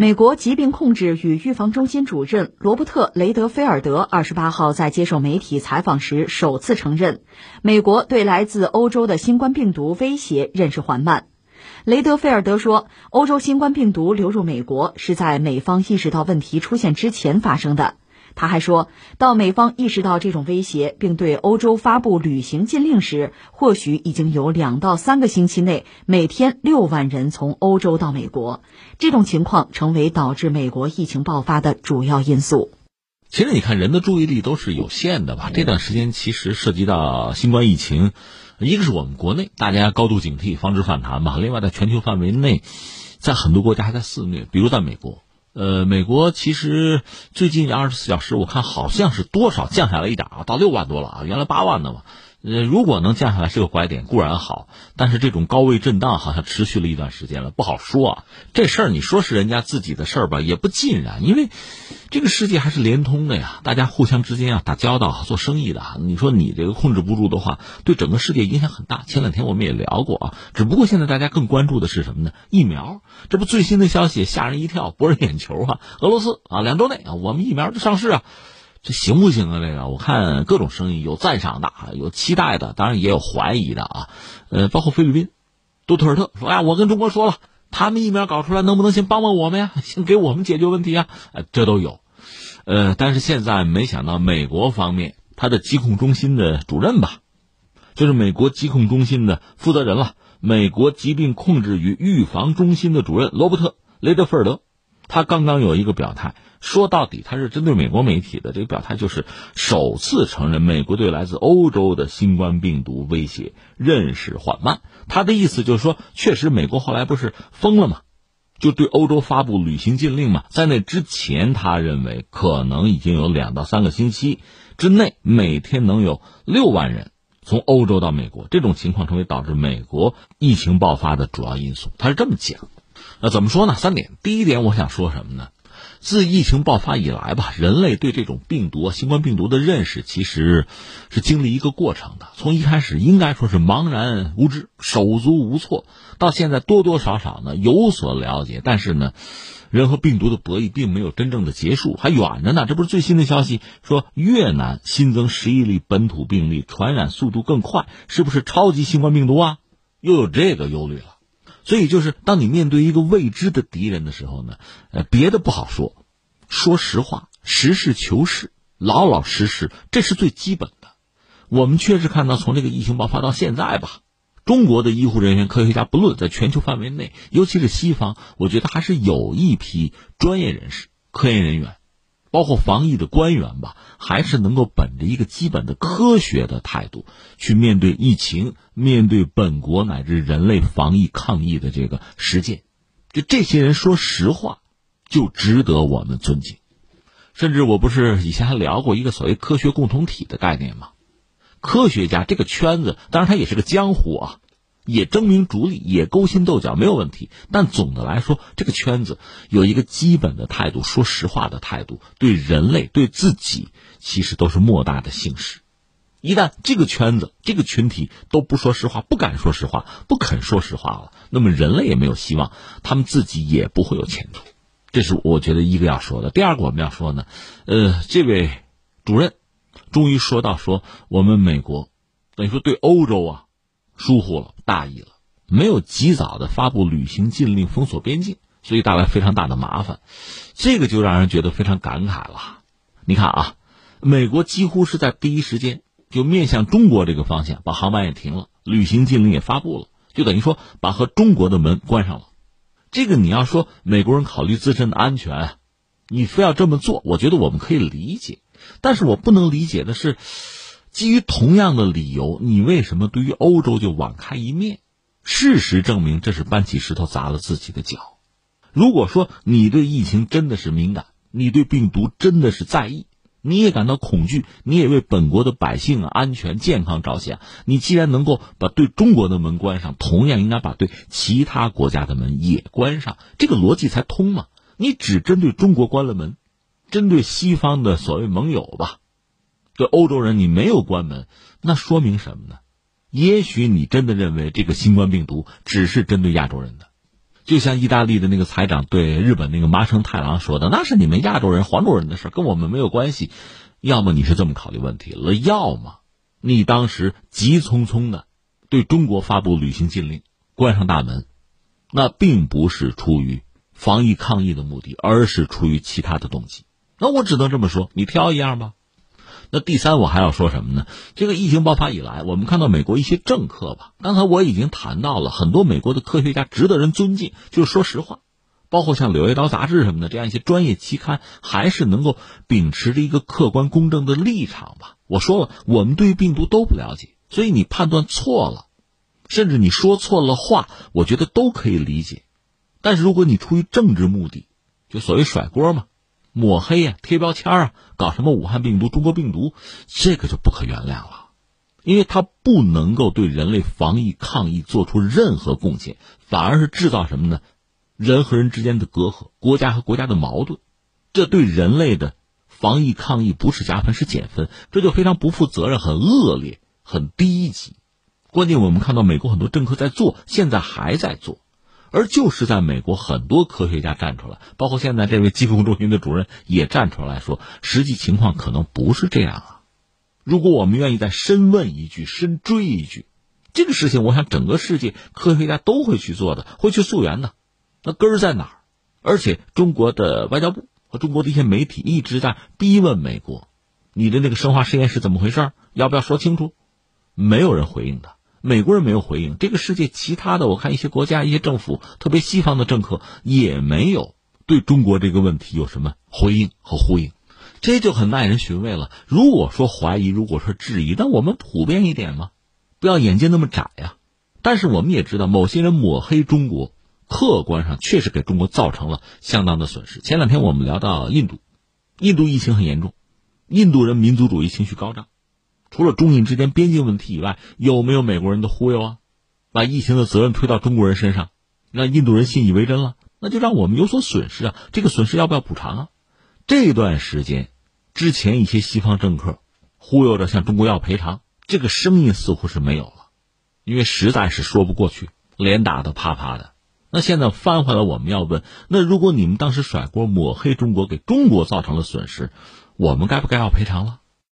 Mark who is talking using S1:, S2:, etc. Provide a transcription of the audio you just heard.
S1: 美国疾病控制与预防中心主任罗伯特·雷德菲尔德二十八号在接受媒体采访时首次承认，美国对来自欧洲的新冠病毒威胁认识缓慢。雷德菲尔德说，欧洲新冠病毒流入美国是在美方意识到问题出现之前发生的。他还说，到美方意识到这种威胁，并对欧洲发布旅行禁令时，或许已经有两到三个星期内每天六万人从欧洲到美国。这种情况成为导致美国疫情爆发的主要因素。
S2: 其实，你看人的注意力都是有限的吧？这段时间其实涉及到新冠疫情，一个是我们国内大家高度警惕，防止反弹吧；另外，在全球范围内，在很多国家还在肆虐，比如在美国。呃，美国其实最近二十四小时，我看好像是多少降下来一点啊，到六万多了啊，原来八万的嘛。呃，如果能降下来是个拐点，固然好，但是这种高位震荡好像持续了一段时间了，不好说啊。这事儿你说是人家自己的事儿吧，也不尽然，因为这个世界还是连通的呀，大家互相之间要打交道、做生意的。你说你这个控制不住的话，对整个世界影响很大。前两天我们也聊过啊，只不过现在大家更关注的是什么呢？疫苗，这不最新的消息吓人一跳，博人眼球啊！俄罗斯啊，两周内啊，我们疫苗就上市啊。这行不行啊？这个我看各种声音，有赞赏的，有期待的，当然也有怀疑的啊。呃，包括菲律宾，杜特尔特说：“哎，我跟中国说了，他们疫苗搞出来，能不能先帮帮我们呀？先给我们解决问题啊？”呃，这都有。呃，但是现在没想到美国方面，他的疾控中心的主任吧，就是美国疾控中心的负责人了，美国疾病控制与预防中心的主任罗伯特·雷德菲尔德，他刚刚有一个表态。说到底，他是针对美国媒体的这个表态，就是首次承认美国对来自欧洲的新冠病毒威胁认识缓慢。他的意思就是说，确实美国后来不是封了吗？就对欧洲发布旅行禁令嘛。在那之前，他认为可能已经有两到三个星期之内，每天能有六万人从欧洲到美国，这种情况成为导致美国疫情爆发的主要因素。他是这么讲。那怎么说呢？三点。第一点，我想说什么呢？自疫情爆发以来吧，人类对这种病毒、新冠病毒的认识，其实是经历一个过程的。从一开始应该说是茫然无知、手足无措，到现在多多少少呢有所了解。但是呢，人和病毒的博弈并没有真正的结束，还远着呢。这不是最新的消息，说越南新增十一例本土病例，传染速度更快，是不是超级新冠病毒啊？又有这个忧虑了。所以，就是当你面对一个未知的敌人的时候呢，呃，别的不好说，说实话，实事求是，老老实实，这是最基本的。我们确实看到，从这个疫情爆发到现在吧，中国的医护人员、科学家，不论在全球范围内，尤其是西方，我觉得还是有一批专业人士、科研人员。包括防疫的官员吧，还是能够本着一个基本的科学的态度去面对疫情，面对本国乃至人类防疫抗疫的这个实践。就这些人说实话，就值得我们尊敬。甚至我不是以前还聊过一个所谓科学共同体的概念吗？科学家这个圈子，当然他也是个江湖啊。也争名逐利，也勾心斗角，没有问题。但总的来说，这个圈子有一个基本的态度，说实话的态度，对人类、对自己，其实都是莫大的幸事。一旦这个圈子、这个群体都不说实话，不敢说实话，不肯说实话了，那么人类也没有希望，他们自己也不会有前途。这是我觉得一个要说的。第二个我们要说呢，呃，这位主任终于说到说，我们美国等于说对欧洲啊。疏忽了，大意了，没有及早的发布旅行禁令，封锁边境，所以带来非常大的麻烦，这个就让人觉得非常感慨了。你看啊，美国几乎是在第一时间就面向中国这个方向，把航班也停了，旅行禁令也发布了，就等于说把和中国的门关上了。这个你要说美国人考虑自身的安全，你非要这么做，我觉得我们可以理解，但是我不能理解的是。基于同样的理由，你为什么对于欧洲就网开一面？事实证明，这是搬起石头砸了自己的脚。如果说你对疫情真的是敏感，你对病毒真的是在意，你也感到恐惧，你也为本国的百姓安全健康着想，你既然能够把对中国的门关上，同样应该把对其他国家的门也关上，这个逻辑才通嘛。你只针对中国关了门，针对西方的所谓盟友吧。对欧洲人，你没有关门，那说明什么呢？也许你真的认为这个新冠病毒只是针对亚洲人的，就像意大利的那个财长对日本那个麻生太郎说的：“那是你们亚洲人、黄种人的事跟我们没有关系。”要么你是这么考虑问题了，要么你当时急匆匆的对中国发布旅行禁令、关上大门，那并不是出于防疫抗疫的目的，而是出于其他的动机。那我只能这么说，你挑一样吧。那第三，我还要说什么呢？这个疫情爆发以来，我们看到美国一些政客吧，刚才我已经谈到了很多美国的科学家值得人尊敬。就是说实话，包括像《柳叶刀》杂志什么的这样一些专业期刊，还是能够秉持着一个客观公正的立场吧。我说了，我们对于病毒都不了解，所以你判断错了，甚至你说错了话，我觉得都可以理解。但是如果你出于政治目的，就所谓甩锅嘛。抹黑呀，贴标签啊，搞什么武汉病毒、中国病毒，这个就不可原谅了，因为它不能够对人类防疫抗疫做出任何贡献，反而是制造什么呢？人和人之间的隔阂，国家和国家的矛盾，这对人类的防疫抗疫不是加分，是减分，这就非常不负责任、很恶劣、很低级。关键我们看到美国很多政客在做，现在还在做。而就是在美国，很多科学家站出来，包括现在这位疾控中心的主任也站出来说，实际情况可能不是这样啊。如果我们愿意再深问一句、深追一句，这个事情，我想整个世界科学家都会去做的，会去溯源的。那根儿在哪儿？而且中国的外交部和中国的一些媒体一直在逼问美国：“你的那个生化实验是怎么回事？要不要说清楚？”没有人回应的。美国人没有回应，这个世界其他的，我看一些国家、一些政府，特别西方的政客也没有对中国这个问题有什么回应和呼应，这就很耐人寻味了。如果说怀疑，如果说质疑，那我们普遍一点嘛，不要眼界那么窄呀。但是我们也知道，某些人抹黑中国，客观上确实给中国造成了相当的损失。前两天我们聊到印度，印度疫情很严重，印度人民族主义情绪高涨。除了中印之间边境问题以外，有没有美国人的忽悠啊？把疫情的责任推到中国人身上，让印度人信以为真了，那就让我们有所损失啊！这个损失要不要补偿啊？这段时间，之前一些西方政客忽悠着向中国要赔偿，这个声音似乎是没有了，因为实在是说不过去，脸打得啪啪的。那现在翻回来，我们要问：那如果你们当时甩锅抹黑中国，给中国造成了损失，我们该不该要赔偿了？